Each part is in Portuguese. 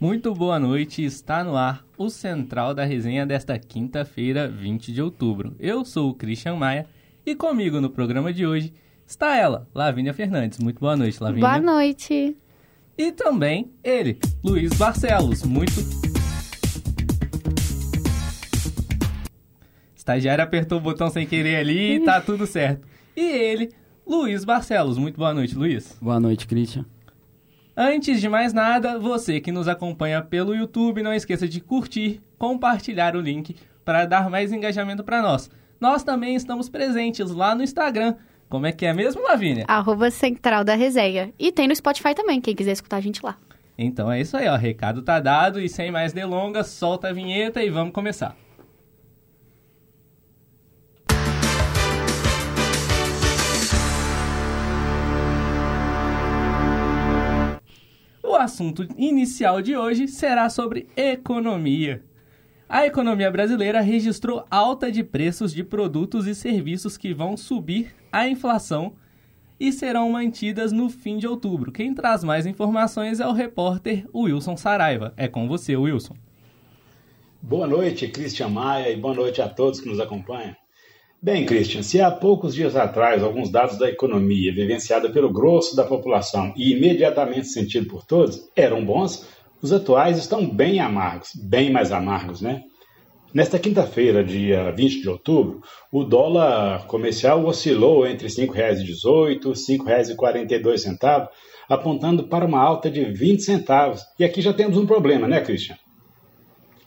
Muito boa noite, está no ar o Central da Resenha desta quinta-feira, 20 de outubro. Eu sou o Christian Maia e comigo no programa de hoje está ela, Lavínia Fernandes. Muito boa noite, Lavínia. Boa noite. E também ele, Luiz Barcelos. Muito. Estagiário apertou o botão sem querer ali e tá tudo certo. E ele, Luiz Barcelos. Muito boa noite, Luiz. Boa noite, Christian. Antes de mais nada, você que nos acompanha pelo YouTube, não esqueça de curtir, compartilhar o link para dar mais engajamento para nós. Nós também estamos presentes lá no Instagram. Como é que é mesmo, Lavínia? Arroba Central da Resenha. E tem no Spotify também, quem quiser escutar a gente lá. Então é isso aí, ó. Recado tá dado e sem mais delongas, solta a vinheta e vamos começar. Assunto inicial de hoje será sobre economia. A economia brasileira registrou alta de preços de produtos e serviços que vão subir a inflação e serão mantidas no fim de outubro. Quem traz mais informações é o repórter Wilson Saraiva. É com você, Wilson. Boa noite, Cristian Maia, e boa noite a todos que nos acompanham. Bem, Christian, se há poucos dias atrás alguns dados da economia vivenciada pelo grosso da população e imediatamente sentido por todos eram bons, os atuais estão bem amargos, bem mais amargos, né? Nesta quinta-feira, dia 20 de outubro, o dólar comercial oscilou entre R$ 5,18 e R$ 5,42, apontando para uma alta de 20 centavos. E aqui já temos um problema, né, Christian?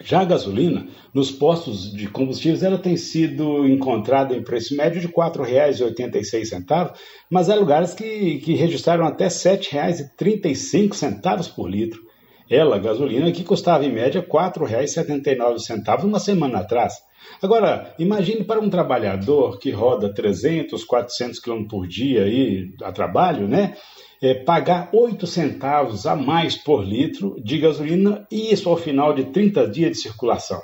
Já a gasolina, nos postos de combustíveis, ela tem sido encontrada em preço médio de R$ 4,86, mas há lugares que, que registraram até R$ 7,35 por litro. Ela, gasolina, que custava em média R$ 4,79 uma semana atrás. Agora, imagine para um trabalhador que roda 300, 400 km por dia aí, a trabalho, né? É, pagar 8 centavos a mais por litro de gasolina e isso ao final de 30 dias de circulação.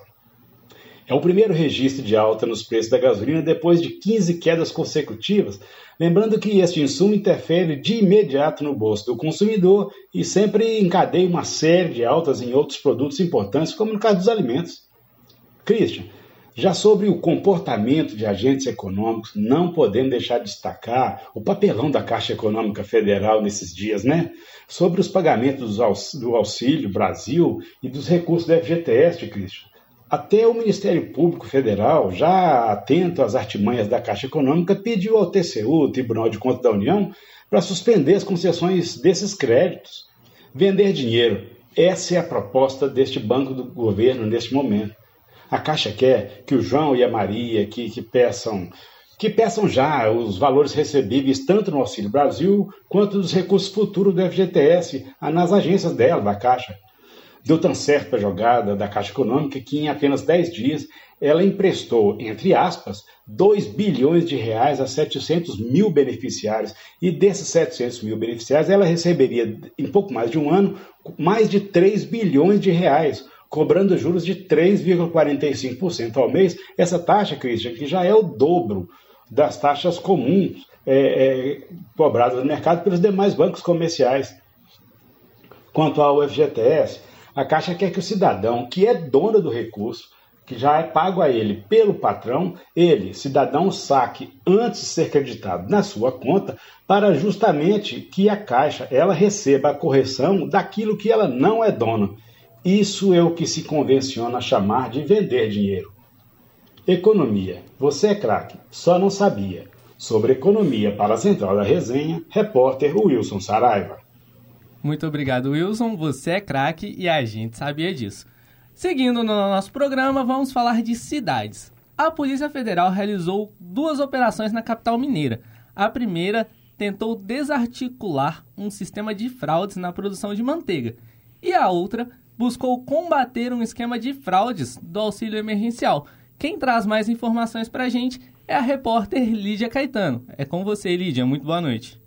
É o primeiro registro de alta nos preços da gasolina depois de 15 quedas consecutivas, lembrando que este insumo interfere de imediato no bolso do consumidor e sempre encadeia uma série de altas em outros produtos importantes, como no caso dos alimentos. Christian, já sobre o comportamento de agentes econômicos, não podemos deixar de destacar o papelão da Caixa Econômica Federal nesses dias, né? Sobre os pagamentos do Auxílio Brasil e dos recursos do FGTS, Cristian. Até o Ministério Público Federal, já atento às artimanhas da Caixa Econômica, pediu ao TCU, Tribunal de Contas da União, para suspender as concessões desses créditos. Vender dinheiro. Essa é a proposta deste banco do governo neste momento. A Caixa quer que o João e a Maria que, que peçam que peçam já os valores recebíveis tanto no Auxílio Brasil quanto dos recursos futuros do FGTS nas agências dela, da Caixa. Deu tão certo a jogada da Caixa Econômica que em apenas 10 dias ela emprestou, entre aspas, 2 bilhões de reais a 700 mil beneficiários. E desses 700 mil beneficiários, ela receberia, em pouco mais de um ano, mais de 3 bilhões de reais, cobrando juros de 3,45% ao mês. Essa taxa, Christian, que já é o dobro das taxas comuns é, é, cobradas no mercado pelos demais bancos comerciais. Quanto ao FGTS, a Caixa quer que o cidadão, que é dono do recurso, que já é pago a ele pelo patrão, ele, cidadão, saque antes de ser creditado na sua conta, para justamente que a Caixa ela receba a correção daquilo que ela não é dona. Isso é o que se convenciona chamar de vender dinheiro. Economia. Você é craque, só não sabia. Sobre economia para a Central da Resenha, repórter Wilson Saraiva. Muito obrigado, Wilson. Você é craque e a gente sabia disso. Seguindo no nosso programa, vamos falar de cidades. A Polícia Federal realizou duas operações na capital mineira. A primeira tentou desarticular um sistema de fraudes na produção de manteiga, e a outra buscou combater um esquema de fraudes do auxílio emergencial. Quem traz mais informações para a gente é a repórter Lídia Caetano. É com você, Lídia. Muito boa noite.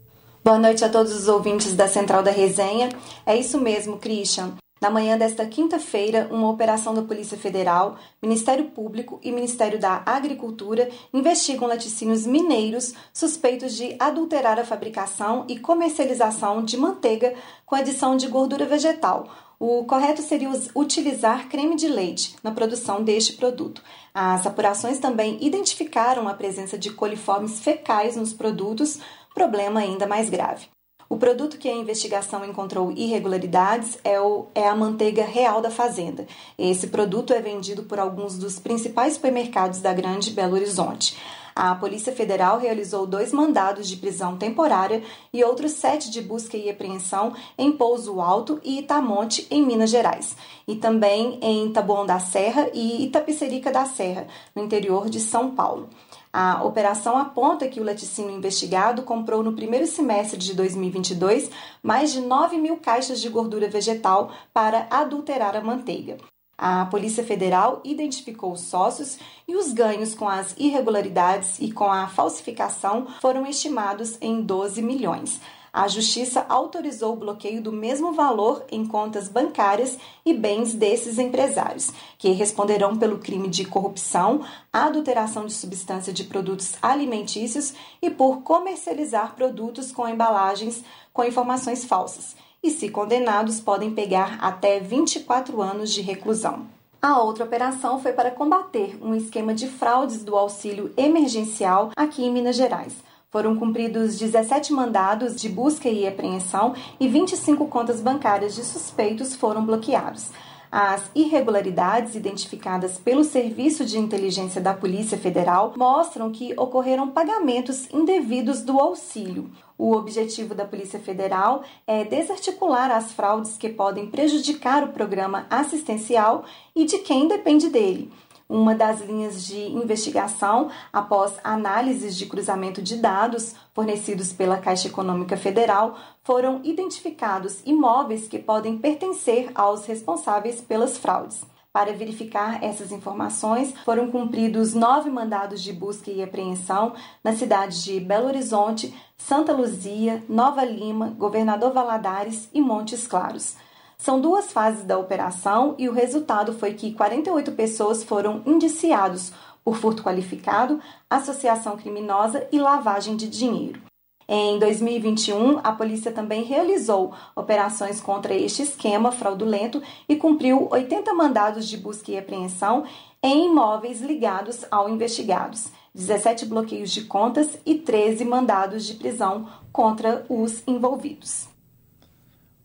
Boa noite a todos os ouvintes da Central da Resenha. É isso mesmo, Christian. Na manhã desta quinta-feira, uma operação da Polícia Federal, Ministério Público e Ministério da Agricultura investigam laticínios mineiros suspeitos de adulterar a fabricação e comercialização de manteiga com adição de gordura vegetal, O correto seria utilizar creme de leite na produção deste produto. As apurações também identificaram a presença de coliformes fecais nos produtos, problema ainda mais grave. O produto que a investigação encontrou irregularidades é, o, é a manteiga real da fazenda. Esse produto é vendido por alguns dos principais supermercados da Grande Belo Horizonte. A Polícia Federal realizou dois mandados de prisão temporária e outros sete de busca e apreensão em Pouso Alto e Itamonte, em Minas Gerais, e também em Taboão da Serra e Itapecerica da Serra, no interior de São Paulo. A operação aponta que o laticínio investigado comprou no primeiro semestre de 2022 mais de 9 mil caixas de gordura vegetal para adulterar a manteiga. A Polícia Federal identificou os sócios e os ganhos com as irregularidades e com a falsificação foram estimados em 12 milhões. A Justiça autorizou o bloqueio do mesmo valor em contas bancárias e bens desses empresários, que responderão pelo crime de corrupção, adulteração de substância de produtos alimentícios e por comercializar produtos com embalagens com informações falsas e, se condenados, podem pegar até 24 anos de reclusão. A outra operação foi para combater um esquema de fraudes do auxílio emergencial aqui em Minas Gerais. Foram cumpridos 17 mandados de busca e apreensão e 25 contas bancárias de suspeitos foram bloqueados. As irregularidades identificadas pelo Serviço de Inteligência da Polícia Federal mostram que ocorreram pagamentos indevidos do auxílio. O objetivo da Polícia Federal é desarticular as fraudes que podem prejudicar o programa assistencial e de quem depende dele uma das linhas de investigação após análises de cruzamento de dados fornecidos pela Caixa Econômica Federal, foram identificados imóveis que podem pertencer aos responsáveis pelas fraudes. Para verificar essas informações, foram cumpridos nove mandados de busca e apreensão nas cidades de Belo Horizonte, Santa Luzia, Nova Lima, Governador Valadares e Montes Claros. São duas fases da operação e o resultado foi que 48 pessoas foram indiciados por furto qualificado, associação criminosa e lavagem de dinheiro. Em 2021, a polícia também realizou operações contra este esquema fraudulento e cumpriu 80 mandados de busca e apreensão em imóveis ligados ao investigados, 17 bloqueios de contas e 13 mandados de prisão contra os envolvidos.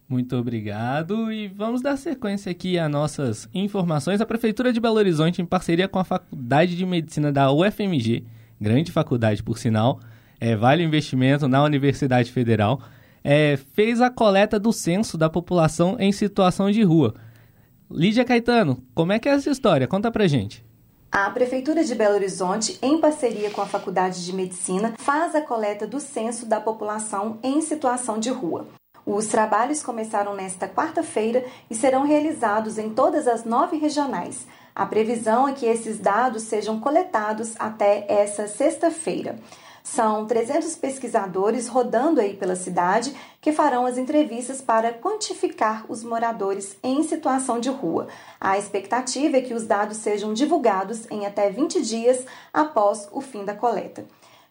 Muito obrigado e vamos dar sequência aqui a nossas informações. A Prefeitura de Belo Horizonte, em parceria com a Faculdade de Medicina da UFMG, grande faculdade por sinal, é, vale investimento na Universidade Federal, é, fez a coleta do censo da população em situação de rua. Lídia Caetano, como é que é essa história? Conta pra gente. A Prefeitura de Belo Horizonte, em parceria com a Faculdade de Medicina, faz a coleta do censo da população em situação de rua. Os trabalhos começaram nesta quarta-feira e serão realizados em todas as nove regionais. A previsão é que esses dados sejam coletados até essa sexta-feira. São 300 pesquisadores rodando aí pela cidade que farão as entrevistas para quantificar os moradores em situação de rua. A expectativa é que os dados sejam divulgados em até 20 dias após o fim da coleta.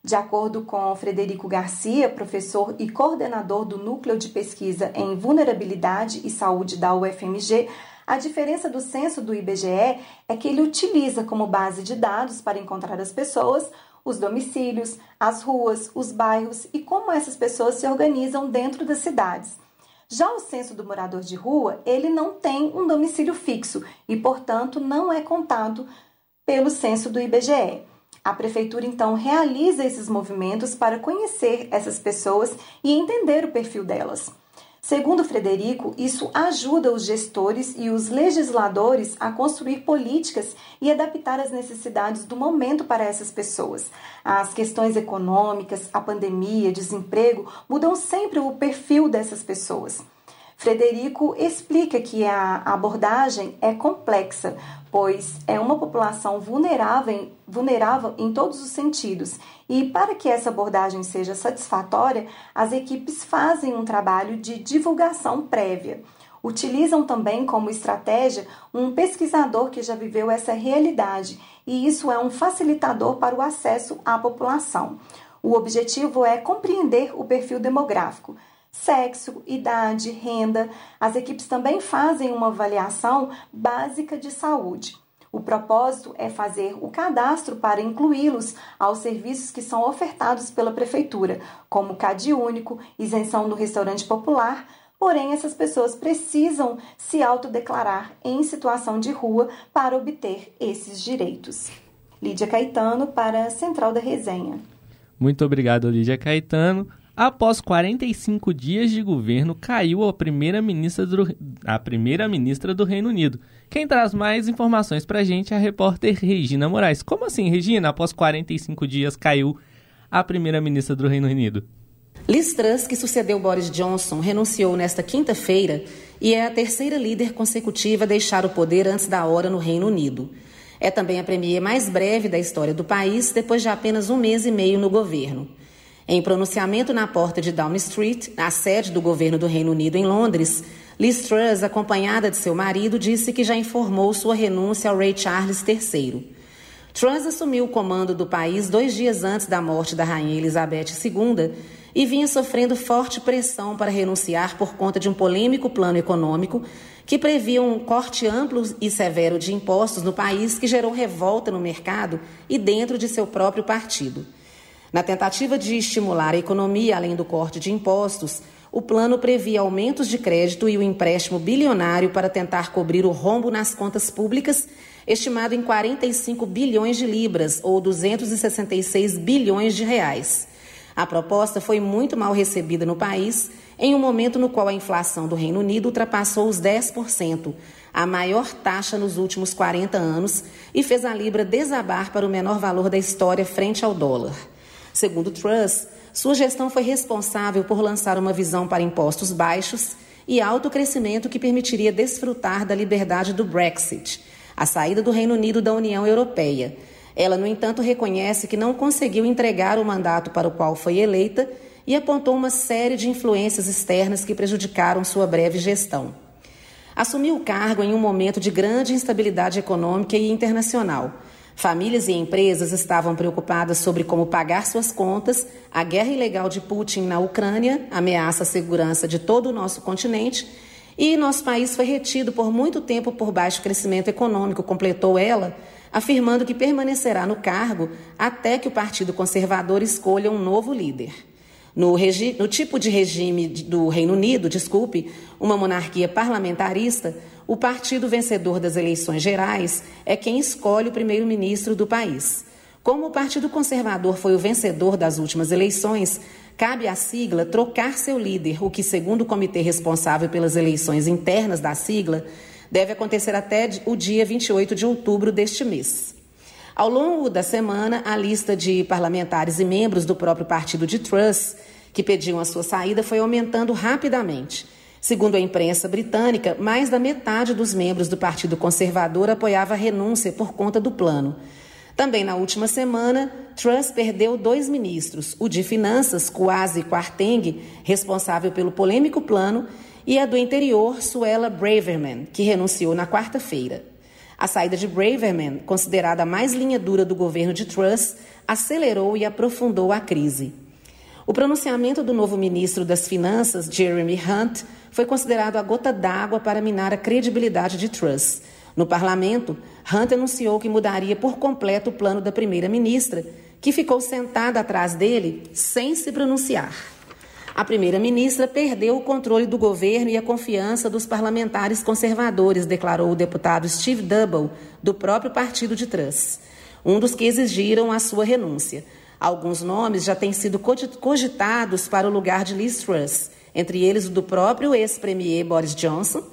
De acordo com Frederico Garcia, professor e coordenador do Núcleo de Pesquisa em Vulnerabilidade e Saúde da UFMG, a diferença do censo do IBGE é que ele utiliza como base de dados para encontrar as pessoas, os domicílios, as ruas, os bairros e como essas pessoas se organizam dentro das cidades. Já o censo do morador de rua, ele não tem um domicílio fixo e, portanto, não é contado pelo censo do IBGE. A prefeitura então realiza esses movimentos para conhecer essas pessoas e entender o perfil delas. Segundo Frederico, isso ajuda os gestores e os legisladores a construir políticas e adaptar as necessidades do momento para essas pessoas. As questões econômicas, a pandemia, desemprego mudam sempre o perfil dessas pessoas. Frederico explica que a abordagem é complexa, pois é uma população vulnerável, vulnerável em todos os sentidos. E para que essa abordagem seja satisfatória, as equipes fazem um trabalho de divulgação prévia. Utilizam também como estratégia um pesquisador que já viveu essa realidade, e isso é um facilitador para o acesso à população. O objetivo é compreender o perfil demográfico sexo, idade, renda. As equipes também fazem uma avaliação básica de saúde. O propósito é fazer o cadastro para incluí-los aos serviços que são ofertados pela Prefeitura, como CAD único, isenção do restaurante popular. Porém, essas pessoas precisam se autodeclarar em situação de rua para obter esses direitos. Lídia Caetano para Central da Resenha. Muito obrigado, Lídia Caetano. Após 45 dias de governo, caiu a primeira-ministra do, a primeira ministra do Reino Unido. Quem traz mais informações para a gente é a repórter Regina Moraes. Como assim, Regina? Após 45 dias, caiu a primeira-ministra do Reino Unido. Liz Truss, que sucedeu Boris Johnson, renunciou nesta quinta-feira e é a terceira líder consecutiva a deixar o poder antes da hora no Reino Unido. É também a premier mais breve da história do país, depois de apenas um mês e meio no governo. Em pronunciamento na porta de Downing Street, a sede do governo do Reino Unido em Londres, Liz Truss, acompanhada de seu marido, disse que já informou sua renúncia ao rei Charles III. Truss assumiu o comando do país dois dias antes da morte da rainha Elizabeth II e vinha sofrendo forte pressão para renunciar por conta de um polêmico plano econômico que previa um corte amplo e severo de impostos no país que gerou revolta no mercado e dentro de seu próprio partido. Na tentativa de estimular a economia além do corte de impostos, o plano previa aumentos de crédito e o empréstimo bilionário para tentar cobrir o rombo nas contas públicas, estimado em 45 bilhões de libras ou 266 bilhões de reais. A proposta foi muito mal recebida no país, em um momento no qual a inflação do Reino Unido ultrapassou os 10%, a maior taxa nos últimos 40 anos, e fez a libra desabar para o menor valor da história frente ao dólar. Segundo Truss, sua gestão foi responsável por lançar uma visão para impostos baixos e alto crescimento que permitiria desfrutar da liberdade do Brexit, a saída do Reino Unido da União Europeia. Ela, no entanto, reconhece que não conseguiu entregar o mandato para o qual foi eleita e apontou uma série de influências externas que prejudicaram sua breve gestão. Assumiu o cargo em um momento de grande instabilidade econômica e internacional Famílias e empresas estavam preocupadas sobre como pagar suas contas, a guerra ilegal de Putin na Ucrânia ameaça a segurança de todo o nosso continente e nosso país foi retido por muito tempo por baixo crescimento econômico, completou ela, afirmando que permanecerá no cargo até que o Partido Conservador escolha um novo líder. No, no tipo de regime do Reino Unido, desculpe, uma monarquia parlamentarista, o partido vencedor das eleições gerais é quem escolhe o primeiro-ministro do país. Como o Partido Conservador foi o vencedor das últimas eleições, cabe à sigla trocar seu líder, o que, segundo o comitê responsável pelas eleições internas da sigla, deve acontecer até o dia 28 de outubro deste mês. Ao longo da semana, a lista de parlamentares e membros do próprio partido de Truss que pediam a sua saída foi aumentando rapidamente. Segundo a imprensa britânica, mais da metade dos membros do Partido Conservador apoiava a renúncia por conta do plano. Também na última semana, Truss perdeu dois ministros, o de Finanças, Kwasi Kwarteng, responsável pelo polêmico plano, e a do Interior, Suella Braverman, que renunciou na quarta-feira. A saída de Braverman, considerada a mais linha dura do governo de Truss, acelerou e aprofundou a crise. O pronunciamento do novo ministro das Finanças, Jeremy Hunt, foi considerado a gota d'água para minar a credibilidade de Truss. No parlamento, Hunt anunciou que mudaria por completo o plano da primeira-ministra, que ficou sentada atrás dele sem se pronunciar. A primeira-ministra perdeu o controle do governo e a confiança dos parlamentares conservadores, declarou o deputado Steve Double, do próprio partido de Truss, um dos que exigiram a sua renúncia. Alguns nomes já têm sido cogitados para o lugar de Liz Truss, entre eles o do próprio ex-premier Boris Johnson,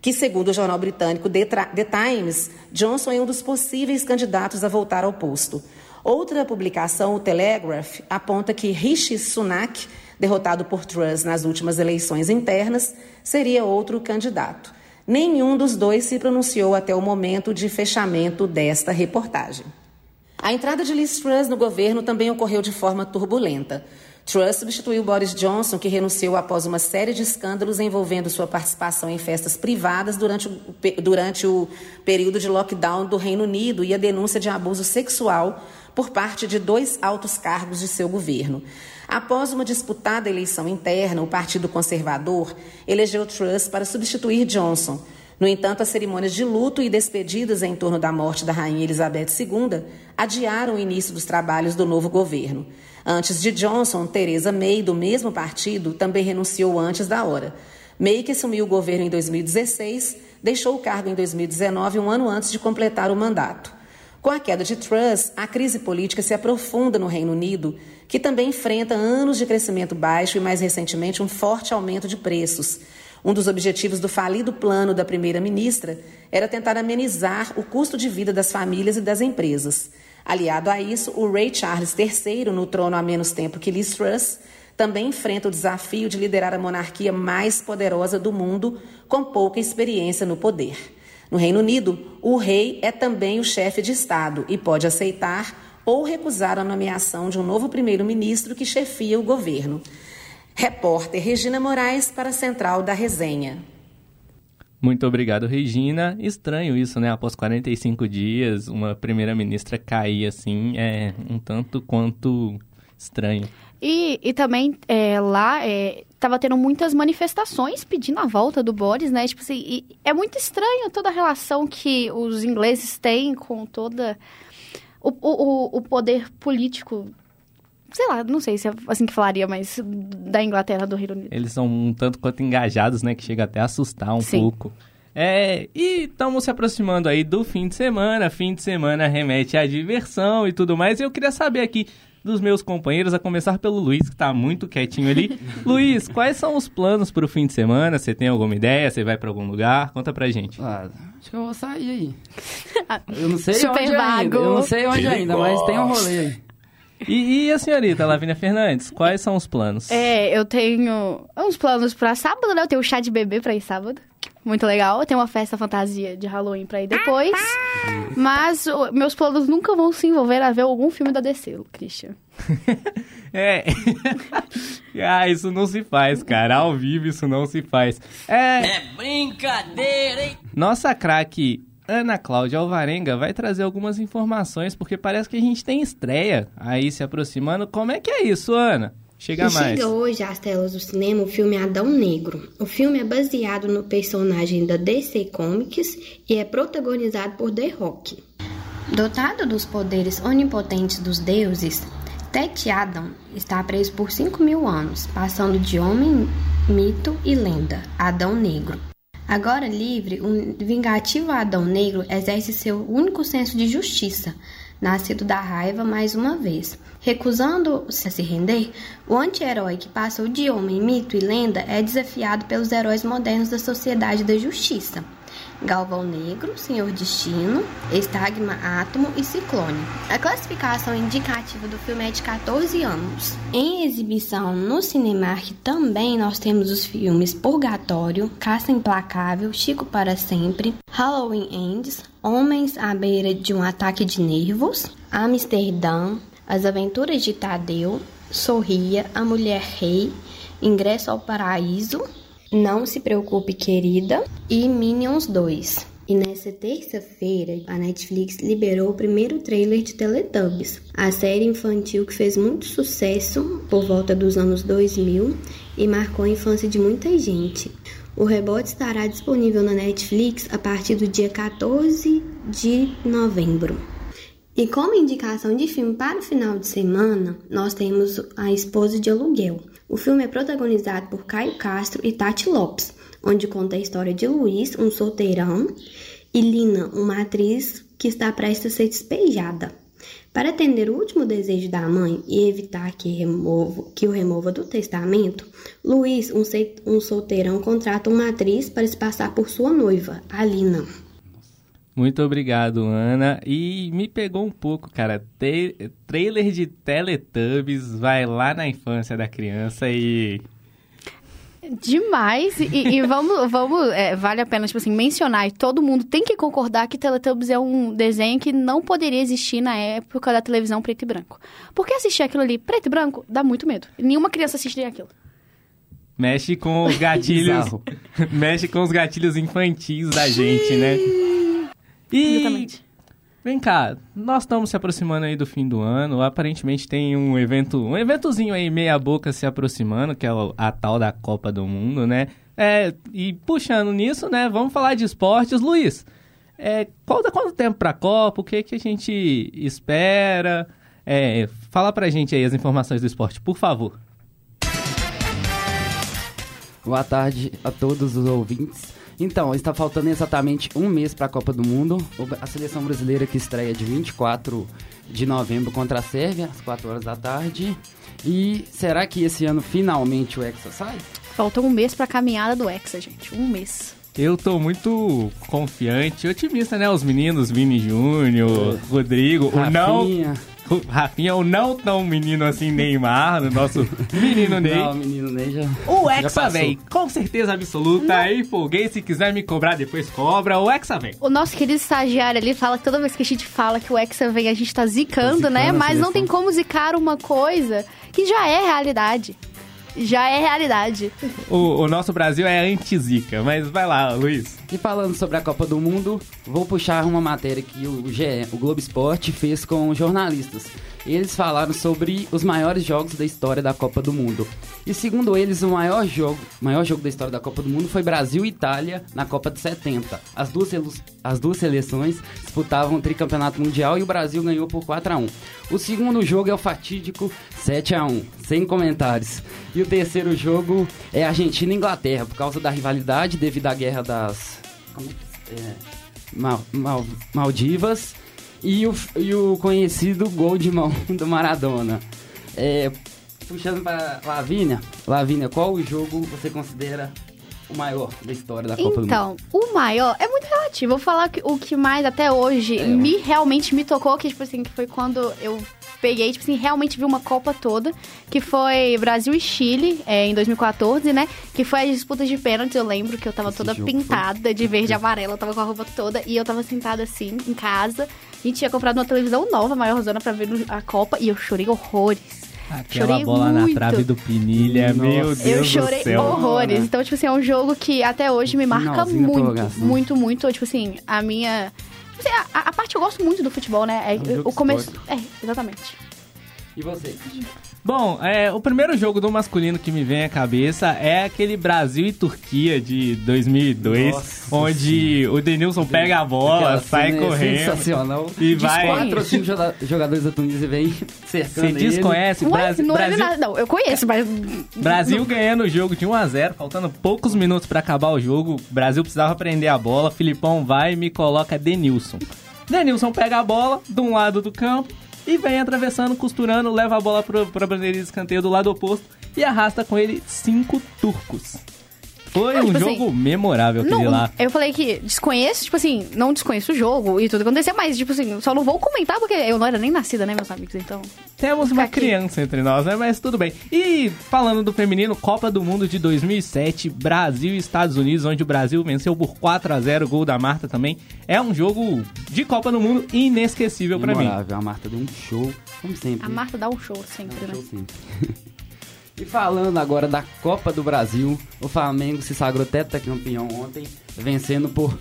que, segundo o jornal britânico The Times, Johnson é um dos possíveis candidatos a voltar ao posto. Outra publicação, o Telegraph, aponta que Rishi Sunak, derrotado por Truss nas últimas eleições internas, seria outro candidato. Nenhum dos dois se pronunciou até o momento de fechamento desta reportagem. A entrada de Liz Truss no governo também ocorreu de forma turbulenta. Truss substituiu Boris Johnson, que renunciou após uma série de escândalos envolvendo sua participação em festas privadas durante o, durante o período de lockdown do Reino Unido e a denúncia de abuso sexual por parte de dois altos cargos de seu governo. Após uma disputada eleição interna, o Partido Conservador elegeu Truss para substituir Johnson. No entanto, as cerimônias de luto e despedidas em torno da morte da Rainha Elizabeth II adiaram o início dos trabalhos do novo governo. Antes de Johnson, Theresa May, do mesmo partido, também renunciou antes da hora. May, que assumiu o governo em 2016, deixou o cargo em 2019, um ano antes de completar o mandato. Com a queda de Truss, a crise política se aprofunda no Reino Unido, que também enfrenta anos de crescimento baixo e, mais recentemente, um forte aumento de preços. Um dos objetivos do falido plano da primeira-ministra era tentar amenizar o custo de vida das famílias e das empresas. Aliado a isso, o rei Charles III, no trono há menos tempo que Liz Truss, também enfrenta o desafio de liderar a monarquia mais poderosa do mundo, com pouca experiência no poder. No Reino Unido, o rei é também o chefe de Estado e pode aceitar ou recusar a nomeação de um novo primeiro-ministro que chefia o governo. Repórter Regina Moraes para a Central da Resenha. Muito obrigado, Regina. Estranho isso, né? Após 45 dias, uma primeira-ministra cair assim é um tanto quanto estranho. E, e também é, lá é, tava tendo muitas manifestações pedindo a volta do Boris, né? Tipo assim, é muito estranho toda a relação que os ingleses têm com toda o, o, o poder político sei lá, não sei se é assim que falaria, mas da Inglaterra, do Reino Unido. Eles são um tanto quanto engajados, né? Que chega até a assustar um Sim. pouco. É, e estamos se aproximando aí do fim de semana. Fim de semana remete à diversão e tudo mais. E eu queria saber aqui dos meus companheiros, a começar pelo Luiz, que está muito quietinho ali. Luiz, quais são os planos para o fim de semana? Você tem alguma ideia? Você vai para algum lugar? Conta pra gente. Ah, acho que eu vou sair aí. Eu não sei Super onde vago. ainda. Eu não sei onde ainda, mas tem um rolê aí. E, e, a senhorita Lavínia Fernandes, quais são os planos? É, eu tenho uns planos para sábado, né? Eu tenho o chá de bebê para ir sábado. Muito legal. Eu tenho uma festa fantasia de Halloween pra ir depois. Mas o, meus planos nunca vão se envolver a ver algum filme da DC, Christian. é. ah, isso não se faz, cara. Ao vivo isso não se faz. É, é brincadeira, hein? Nossa craque Ana Cláudia Alvarenga vai trazer algumas informações, porque parece que a gente tem estreia aí se aproximando. Como é que é isso, Ana? Chega e mais. Chega hoje às telas do cinema o filme Adão Negro. O filme é baseado no personagem da DC Comics e é protagonizado por The Rock. Dotado dos poderes onipotentes dos deuses, Tete Adam está preso por 5 mil anos, passando de homem, mito e lenda, Adão Negro. Agora livre, um vingativo Adão Negro exerce seu único senso de justiça, nascido da raiva mais uma vez. Recusando-se a se render, o anti-herói que passou de homem, mito e lenda é desafiado pelos heróis modernos da sociedade da justiça. Galvão Negro, Senhor Destino, Estagma Átomo e Ciclone. A classificação indicativa do filme é de 14 anos. Em exibição no Cinemark também nós temos os filmes Purgatório, Caça Implacável, Chico para Sempre, Halloween Ends, Homens à beira de um ataque de nervos, Amsterdã, As Aventuras de Tadeu, Sorria, A Mulher Rei, Ingresso ao Paraíso, não Se Preocupe Querida e Minions 2. E nessa terça-feira, a Netflix liberou o primeiro trailer de Teletubbies, a série infantil que fez muito sucesso por volta dos anos 2000 e marcou a infância de muita gente. O rebote estará disponível na Netflix a partir do dia 14 de novembro. E como indicação de filme para o final de semana, nós temos A Esposa de Aluguel. O filme é protagonizado por Caio Castro e Tati Lopes, onde conta a história de Luiz, um solteirão, e Lina, uma atriz que está prestes a ser despejada. Para atender o último desejo da mãe e evitar que, remova, que o remova do testamento, Luiz, um, um solteirão, contrata uma atriz para se passar por sua noiva, Alina. Muito obrigado, Ana. E me pegou um pouco, cara. Te trailer de Teletubbies vai lá na infância da criança e. Demais! E, e vamos, vamos é, vale a pena, tipo assim, mencionar. E todo mundo tem que concordar que Teletubbies é um desenho que não poderia existir na época da televisão preto e branco. Porque assistir aquilo ali preto e branco dá muito medo. Nenhuma criança assistiria aquilo. Mexe com os gatilhos. mexe com os gatilhos infantis da gente, né? E... Exatamente. Vem cá, nós estamos se aproximando aí do fim do ano. Aparentemente tem um evento, um eventozinho aí meia boca se aproximando, que é a tal da Copa do Mundo, né? É, e puxando nisso, né, vamos falar de esportes. Luiz, é, falta quanto tempo para a Copa? O que, que a gente espera? É, fala pra gente aí as informações do esporte, por favor. Boa tarde a todos os ouvintes. Então, está faltando exatamente um mês para a Copa do Mundo. A seleção brasileira que estreia de 24 de novembro contra a Sérvia, às 4 horas da tarde. E será que esse ano finalmente o Hexa sai? Falta um mês para a caminhada do Hexa, gente. Um mês. Eu tô muito confiante, otimista, né? Os meninos, Vini Júnior, é. Rodrigo, Rafinha. o não o Rafinha é o não tão menino assim Neymar, no nosso menino Ney. Não, menino Ney já. O Hexa, véi, com certeza absoluta. Não. Aí, empolguei. Se quiser me cobrar depois, cobra. O Hexa vem. O nosso querido estagiário ali fala que toda vez que a gente fala que o Hexa vem, a gente tá zicando, tá zicando né? Mas não tem como zicar uma coisa que já é realidade já é realidade. O, o nosso Brasil é anti-zica, mas vai lá, Luiz. E falando sobre a Copa do Mundo, vou puxar uma matéria que o GE, o Globo Esporte, fez com jornalistas. Eles falaram sobre os maiores jogos da história da Copa do Mundo. E segundo eles, o maior jogo, maior jogo da história da Copa do Mundo foi Brasil e Itália na Copa de 70. As duas, as duas seleções disputavam o tricampeonato mundial e o Brasil ganhou por 4 a 1. O segundo jogo é o fatídico 7 a 1, sem comentários. E o terceiro jogo é Argentina e Inglaterra, por causa da rivalidade devido à guerra das é, é, Mal, Mal, Maldivas e o, e o conhecido gol de mão do Maradona. É, puxando para Lavínia, Lavínia, qual o jogo você considera o maior da história da Copa então, do Mundo? Então, o maior é muito relativo. Vou falar que o que mais até hoje é, me realmente me tocou, que tipo assim, que foi quando eu peguei, tipo assim, realmente vi uma Copa toda, que foi Brasil e Chile, é, em 2014, né? Que foi as disputas de pênaltis, eu lembro que eu tava Esse toda pintada foi... de verde e amarelo, eu tava com a roupa toda, e eu tava sentada assim, em casa. A gente tinha comprado uma televisão nova, maior zona, pra ver a Copa, e eu chorei horrores. Aquela chorei bola muito. na trave do Pinilha, Nossa. meu Deus Eu chorei do céu. horrores. Então, tipo assim, é um jogo que até hoje me marca muito, muito, muito. Tipo assim, a minha... Tipo assim, a, a, parte que eu gosto muito do futebol, né? É, é um o começo... É, exatamente. E você? Bom, é, o primeiro jogo do masculino que me vem à cabeça é aquele Brasil e Turquia de 2002, Nossa, onde sim. o Denilson pega a bola, sai é correndo. Sensacional. E vai. Quatro ou cinco jogadores da Tunísia vêm cercando Você desconhece? Não, Brasil, não, é Brasil, é não, eu conheço, mas. Brasil ganhando o jogo de 1 a 0 faltando poucos minutos para acabar o jogo. O Brasil precisava prender a bola. Filipão vai e me coloca Denilson. Denilson pega a bola de um lado do campo, e vem atravessando, costurando, leva a bola para a bandeira de escanteio do lado oposto e arrasta com ele cinco turcos. Foi ah, um tipo assim, jogo memorável aquele não, lá. Eu falei que desconheço, tipo assim, não desconheço o jogo e tudo aconteceu, mas, tipo assim, só não vou comentar porque eu não era nem nascida, né, meus amigos? Então. Temos uma aqui. criança entre nós, né? Mas tudo bem. E falando do feminino, Copa do Mundo de 2007, Brasil e Estados Unidos, onde o Brasil venceu por 4 a 0 gol da Marta também. É um jogo de Copa do Mundo inesquecível para mim. A Marta deu um show, como sempre. A Marta dá um show sempre, dá um né? Show sempre. E falando agora da Copa do Brasil, o Flamengo se sagrou campeão ontem, vencendo por.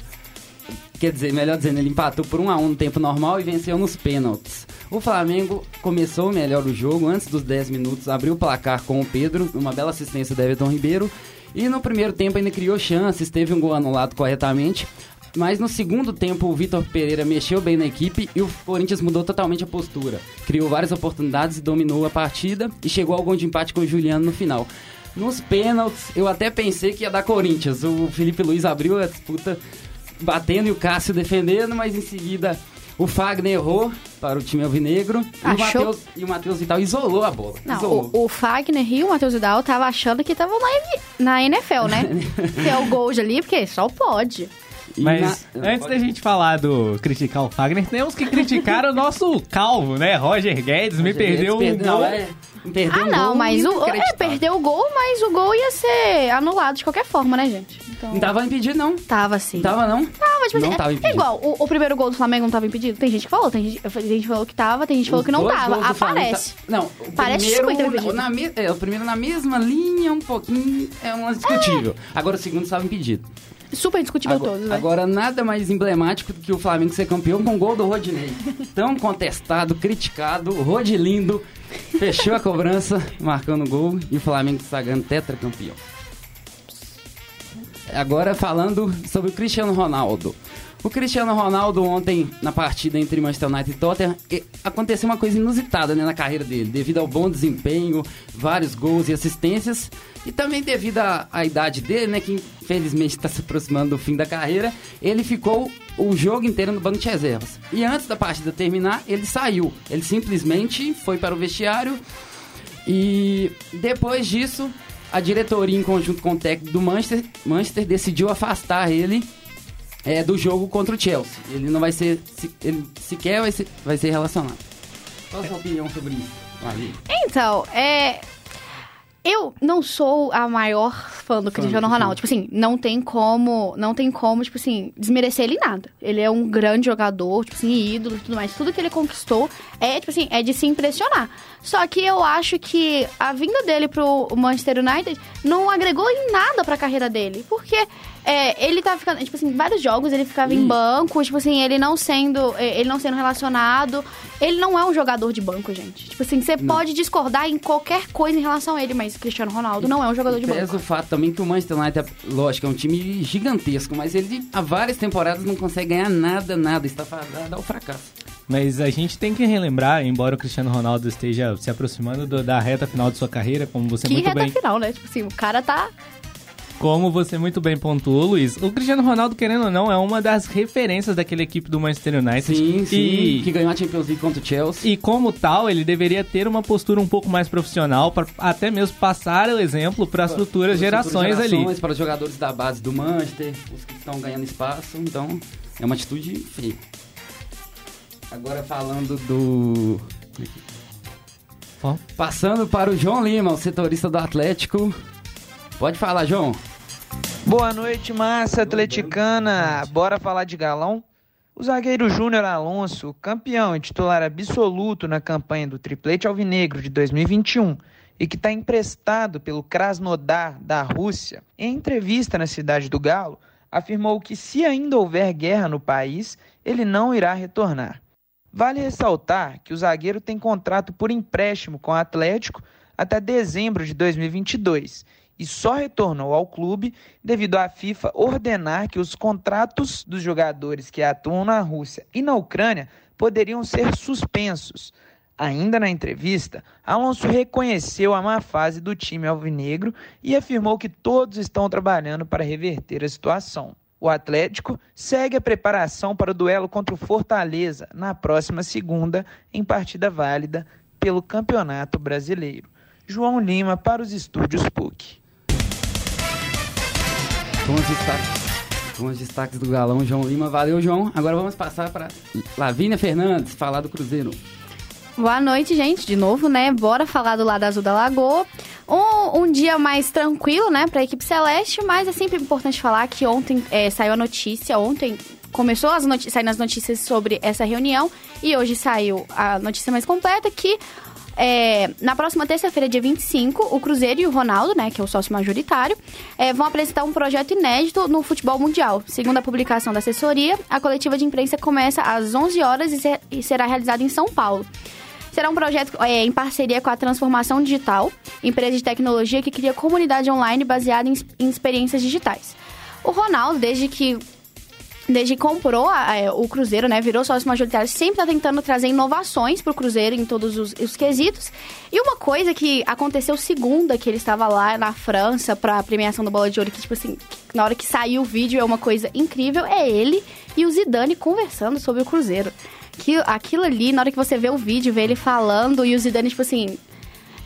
Quer dizer, melhor dizendo, ele empatou por 1 a 1 no tempo normal e venceu nos pênaltis. O Flamengo começou melhor o jogo, antes dos 10 minutos, abriu o placar com o Pedro, uma bela assistência do Everton Ribeiro. E no primeiro tempo ainda criou chances, teve um gol anulado corretamente. Mas no segundo tempo o Vitor Pereira mexeu bem na equipe e o Corinthians mudou totalmente a postura. Criou várias oportunidades e dominou a partida e chegou ao gol de empate com o Juliano no final. Nos pênaltis, eu até pensei que ia dar Corinthians. O Felipe Luiz abriu a disputa batendo e o Cássio defendendo, mas em seguida o Fagner errou para o time alvinegro Achou... e o Matheus Vidal isolou a bola. Não, isolou. O, o, Fagner e o Matheus Vidal estavam achando que estavam na, na NFL, né? que é o gol ali, porque só pode. Mas na... antes da gente falar do criticar o Fagner, temos que criticar o nosso calvo, né? Roger Guedes Roger me perdeu Guedes, um gol. É, perdeu ah, um não, gol mas o é, perdeu o gol, mas o gol ia ser anulado de qualquer forma, né, gente? Então... Não tava impedido, não. Tava sim. Não tava, não? Tava, tipo não assim, tava é, é igual, o, o, primeiro gol do Flamengo não tava impedido? Tem gente que falou, tem gente, tem gente que falou que tava, tem gente que falou que não tava. Aparece. Tá... Não, o Parece primeiro, na, me... é, o primeiro na mesma linha, um pouquinho, é um discutível. É. Agora o segundo estava impedido. Super discutível Agora, todos, né? agora, nada mais emblemático do que o Flamengo ser campeão com o gol do Rodinei. Tão contestado, criticado, o Rodilindo fechou a cobrança, marcando o gol e o Flamengo sagrando tetracampeão. Agora falando sobre o Cristiano Ronaldo. O Cristiano Ronaldo ontem, na partida entre Manchester United e Tottenham, aconteceu uma coisa inusitada né, na carreira dele, devido ao bom desempenho, vários gols e assistências, e também devido à, à idade dele, né, que infelizmente está se aproximando do fim da carreira, ele ficou o jogo inteiro no banco de reservas. E antes da partida terminar, ele saiu. Ele simplesmente foi para o vestiário e depois disso, a diretoria, em conjunto com o técnico do Manchester, Manchester decidiu afastar ele é, do jogo contra o Chelsea. Ele não vai ser. Se, ele sequer vai ser, vai ser relacionado. Qual a sua opinião sobre isso, Maria? Então, é. Eu não sou a maior fã do Cristiano do Ronaldo. Tipo assim, não tem como, não tem como, tipo assim, desmerecer ele em nada. Ele é um grande jogador, tipo assim, ídolo e tudo mais. Tudo que ele conquistou é, tipo assim, é de se impressionar. Só que eu acho que a vinda dele pro Manchester United não agregou em nada pra carreira dele. Porque é, ele tá ficando, tipo assim, vários jogos ele ficava em banco, tipo assim, ele não sendo, é, ele não sendo relacionado. Ele não é um jogador de banco, gente. Tipo assim, você pode discordar em qualquer coisa em relação a ele, mas Cristiano Ronaldo não é um jogador de Pesa banco. o fato também que o Manchester United, lógico, é um time gigantesco, mas ele há várias temporadas não consegue ganhar nada, nada. Está fadado ao fracasso. Mas a gente tem que relembrar, embora o Cristiano Ronaldo esteja se aproximando do- da reta final de sua carreira, como você Que muito reta bem, final, né? Tipo assim, o cara tá. Como você muito bem pontuou, Luiz, o Cristiano Ronaldo, querendo ou não, é uma das referências daquela equipe do Manchester United. Sim, sim. E, Que ganhou a Champions League contra o Chelsea. e como tal, ele deveria ter uma postura um pouco mais profissional, para até mesmo passar o exemplo para as futuras gerações ali. gerações, Para os jogadores da base do Manchester, os que estão ganhando espaço. Então, é uma atitude feia. Agora falando do... Ó. Passando para o João Lima, o setorista do Atlético. Pode falar, João. Boa noite, massa atleticana. Bora falar de galão? O zagueiro Júnior Alonso, campeão e titular absoluto na campanha do triplete alvinegro de 2021 e que está emprestado pelo Krasnodar da Rússia, em entrevista na cidade do Galo, afirmou que se ainda houver guerra no país, ele não irá retornar. Vale ressaltar que o zagueiro tem contrato por empréstimo com o Atlético até dezembro de 2022 e só retornou ao clube devido à FIFA ordenar que os contratos dos jogadores que atuam na Rússia e na Ucrânia poderiam ser suspensos. Ainda na entrevista, Alonso reconheceu a má fase do time alvinegro e afirmou que todos estão trabalhando para reverter a situação. O Atlético segue a preparação para o duelo contra o Fortaleza na próxima segunda, em partida válida pelo Campeonato Brasileiro. João Lima para os estúdios PUC. Com os destaques, com os destaques do galão, João Lima. Valeu, João. Agora vamos passar para Lavínia Fernandes, falar do Cruzeiro. Boa noite, gente, de novo, né? Bora falar do lado azul da Lagoa. Um, um dia mais tranquilo, né, pra equipe celeste, mas é sempre importante falar que ontem é, saiu a notícia, ontem começou as saindo as notícias sobre essa reunião e hoje saiu a notícia mais completa que é, na próxima terça-feira, dia 25, o Cruzeiro e o Ronaldo, né, que é o sócio majoritário, é, vão apresentar um projeto inédito no futebol mundial. Segundo a publicação da assessoria, a coletiva de imprensa começa às 11 horas e, ser- e será realizada em São Paulo. Será um projeto é, em parceria com a Transformação Digital, empresa de tecnologia que cria comunidade online baseada em, em experiências digitais. O Ronaldo, desde que desde que comprou a- é, o Cruzeiro, né, virou sócio majoritário, sempre tá tentando trazer inovações pro Cruzeiro em todos os, os quesitos. E uma coisa que aconteceu segunda, que ele estava lá na França pra premiação do Bola de Ouro, que tipo assim, na hora que saiu o vídeo é uma coisa incrível, é ele e o Zidane conversando sobre o Cruzeiro. Que, aquilo ali, na hora que você vê o vídeo, vê ele falando e o Zidane, tipo assim,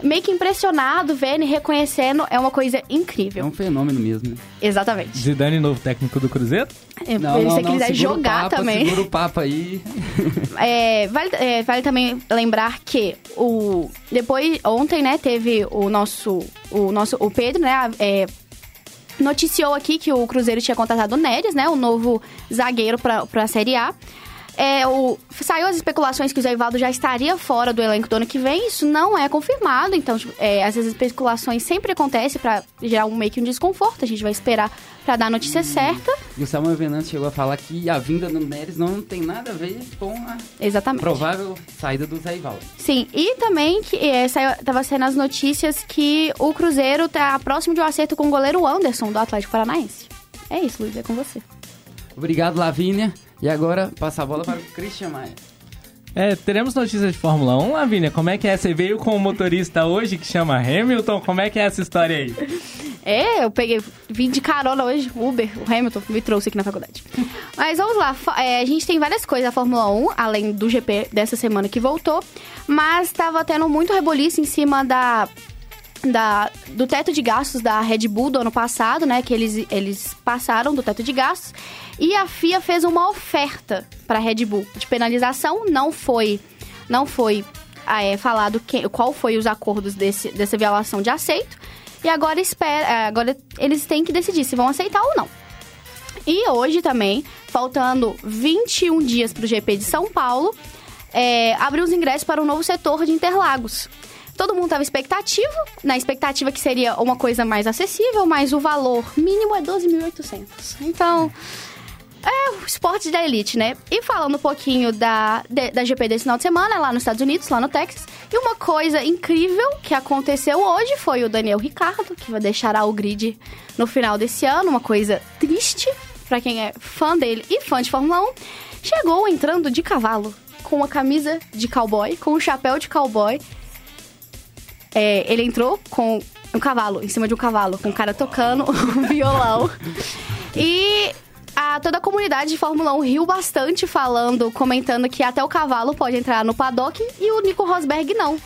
meio que impressionado, vendo e reconhecendo, é uma coisa É incrível. um fenômeno mesmo, né? Exatamente. Zidane, novo técnico do Cruzeiro? É, se você quiser segura o jogar papo, também. Segura o papo aí. É, vale, é, vale também lembrar que o depois ontem, né, teve o nosso o nosso o Pedro, né, é, noticiou aqui que o Cruzeiro tinha contratado o Neres, né, o novo zagueiro para a Série A. É, o, saiu as especulações que o Zé Ivaldo já estaria fora do elenco do ano que vem. Isso não é confirmado. Então, tipo, é, essas especulações sempre acontecem para gerar um, meio que um desconforto. A gente vai esperar para dar a notícia certa. E o Samuel Venâncio chegou a falar que a vinda do Neres não tem nada a ver com a Exatamente. provável saída do Zé Ivaldo. Sim, e também que é, saiu, tava saindo as notícias que o Cruzeiro tá próximo de um acerto com o goleiro Anderson do Atlético Paranaense. É isso, Luiz, é com você. Obrigado, Lavínia. E agora, passa a bola para o Christian Maia. É, teremos notícias de Fórmula 1, Lavínia? Como é que é? Você veio com um motorista hoje que chama Hamilton? Como é que é essa história aí? É, eu peguei, vim de carona hoje, Uber, o Hamilton me trouxe aqui na faculdade. Mas vamos lá, é, a gente tem várias coisas da Fórmula 1, além do GP dessa semana que voltou, mas estava tendo muito reboliço em cima da da, do teto de gastos da Red Bull do ano passado, né? Que eles, eles passaram do teto de gastos. E a FIA fez uma oferta para a Red Bull de penalização. Não foi, não foi é, falado que, qual foi os acordos desse, dessa violação de aceito. E agora, espera, é, agora eles têm que decidir se vão aceitar ou não. E hoje também, faltando 21 dias para o GP de São Paulo, é, abriu os ingressos para o novo setor de Interlagos. Todo mundo tava expectativo, na expectativa que seria uma coisa mais acessível, mas o valor mínimo é 12.800. Então, é o esporte da elite, né? E falando um pouquinho da, de, da GP desse final de semana, lá nos Estados Unidos, lá no Texas. E uma coisa incrível que aconteceu hoje foi o Daniel Ricardo, que vai deixar o grid no final desse ano. Uma coisa triste para quem é fã dele e fã de Fórmula 1. Chegou entrando de cavalo, com uma camisa de cowboy, com um chapéu de cowboy é, ele entrou com um cavalo, em cima de um cavalo, com um cara tocando um violão. E a, toda a comunidade de Fórmula 1 riu bastante falando, comentando que até o cavalo pode entrar no paddock e o Nico Rosberg não.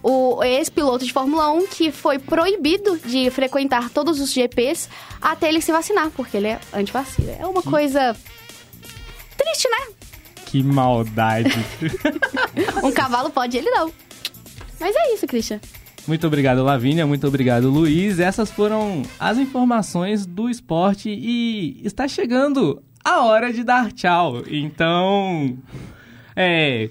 O ex-piloto de Fórmula 1 que foi proibido de frequentar todos os GPs até ele se vacinar, porque ele é antivacina. É uma coisa triste, né? Que maldade. um cavalo pode, ele não. Mas é isso, Christian. Muito obrigado, Lavínia. Muito obrigado, Luiz. Essas foram as informações do esporte e está chegando a hora de dar tchau. Então, é.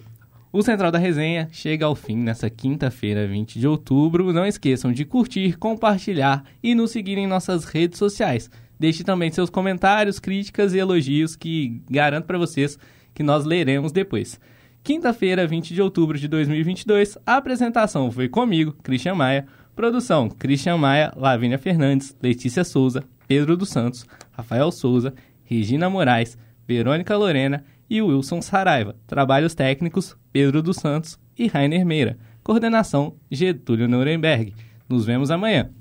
O Central da Resenha chega ao fim nessa quinta-feira, 20 de outubro. Não esqueçam de curtir, compartilhar e nos seguir em nossas redes sociais. Deixe também seus comentários, críticas e elogios que garanto para vocês que nós leremos depois. Quinta-feira, 20 de outubro de 2022, a apresentação foi comigo, Christian Maia, produção Christian Maia, Lavínia Fernandes, Letícia Souza, Pedro dos Santos, Rafael Souza, Regina Moraes, Verônica Lorena e Wilson Saraiva. Trabalhos técnicos, Pedro dos Santos e Rainer Meira. Coordenação, Getúlio Nuremberg. Nos vemos amanhã.